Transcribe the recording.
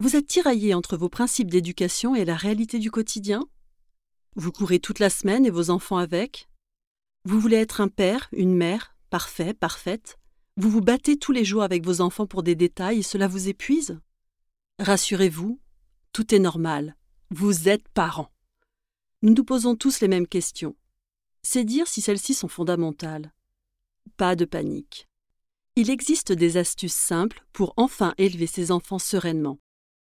Vous êtes tiraillé entre vos principes d'éducation et la réalité du quotidien? Vous courez toute la semaine et vos enfants avec? Vous voulez être un père, une mère, parfait, parfaite? Vous vous battez tous les jours avec vos enfants pour des détails et cela vous épuise? Rassurez-vous, tout est normal. Vous êtes parents. Nous nous posons tous les mêmes questions. C'est dire si celles-ci sont fondamentales. Pas de panique. Il existe des astuces simples pour enfin élever ses enfants sereinement.